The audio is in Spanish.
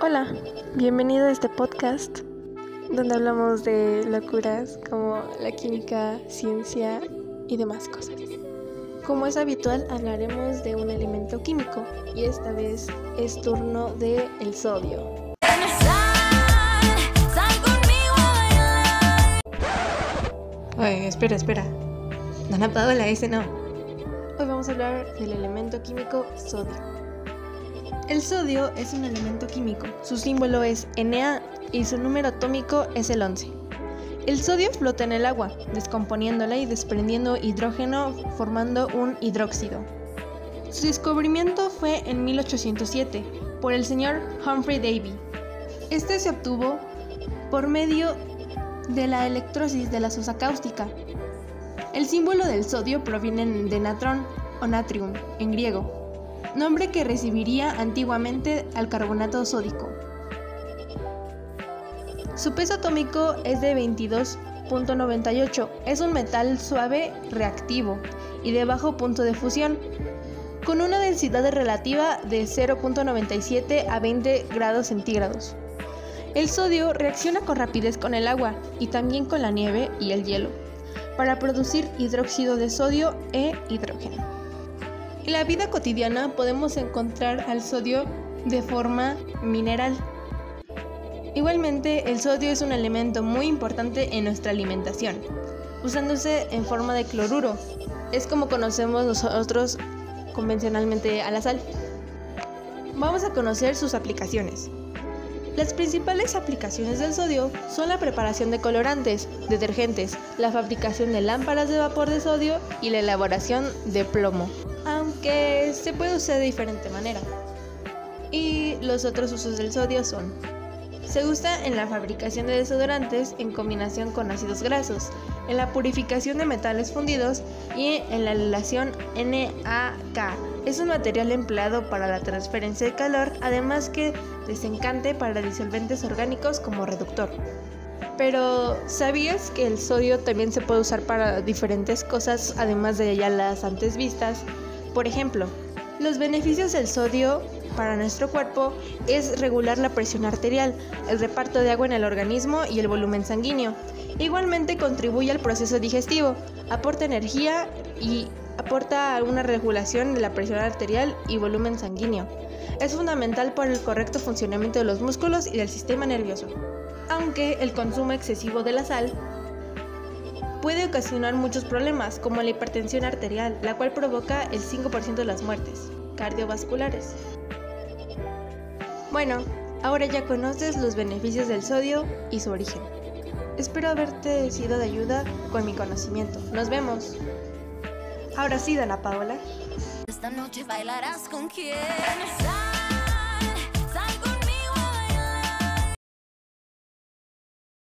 Hola, bienvenido a este podcast donde hablamos de locuras como la química, ciencia y demás cosas. Como es habitual, hablaremos de un elemento químico y esta vez es turno de el sodio. Oye, espera, espera. No han apagado la S, no. Hoy vamos a hablar del elemento químico sodio. El sodio es un elemento químico. Su símbolo es Na y su número atómico es el 11. El sodio flota en el agua, descomponiéndola y desprendiendo hidrógeno formando un hidróxido. Su descubrimiento fue en 1807 por el señor Humphrey Davy. Este se obtuvo por medio de la electrosis de la sosa cáustica. El símbolo del sodio proviene de natrón o natrium en griego, nombre que recibiría antiguamente al carbonato sódico. Su peso atómico es de 22.98. Es un metal suave reactivo y de bajo punto de fusión, con una densidad relativa de 0.97 a 20 grados centígrados. El sodio reacciona con rapidez con el agua y también con la nieve y el hielo para producir hidróxido de sodio e hidrógeno. En la vida cotidiana podemos encontrar al sodio de forma mineral. Igualmente, el sodio es un elemento muy importante en nuestra alimentación, usándose en forma de cloruro. Es como conocemos nosotros convencionalmente a la sal. Vamos a conocer sus aplicaciones. Las principales aplicaciones del sodio son la preparación de colorantes, detergentes, la fabricación de lámparas de vapor de sodio y la elaboración de plomo, aunque se puede usar de diferente manera. Y los otros usos del sodio son se usa en la fabricación de desodorantes en combinación con ácidos grasos, en la purificación de metales fundidos y en la aleación NaK. Es un material empleado para la transferencia de calor, además que desencante para disolventes orgánicos como reductor. Pero, ¿sabías que el sodio también se puede usar para diferentes cosas, además de ya las antes vistas? Por ejemplo, los beneficios del sodio para nuestro cuerpo es regular la presión arterial, el reparto de agua en el organismo y el volumen sanguíneo. Igualmente contribuye al proceso digestivo, aporta energía y aporta una regulación de la presión arterial y volumen sanguíneo. Es fundamental para el correcto funcionamiento de los músculos y del sistema nervioso. Aunque el consumo excesivo de la sal puede ocasionar muchos problemas, como la hipertensión arterial, la cual provoca el 5% de las muertes cardiovasculares. Bueno, ahora ya conoces los beneficios del sodio y su origen. Espero haberte sido de ayuda con mi conocimiento. Nos vemos. Ahora sí, Dana Paola. Esta noche bailarás con quien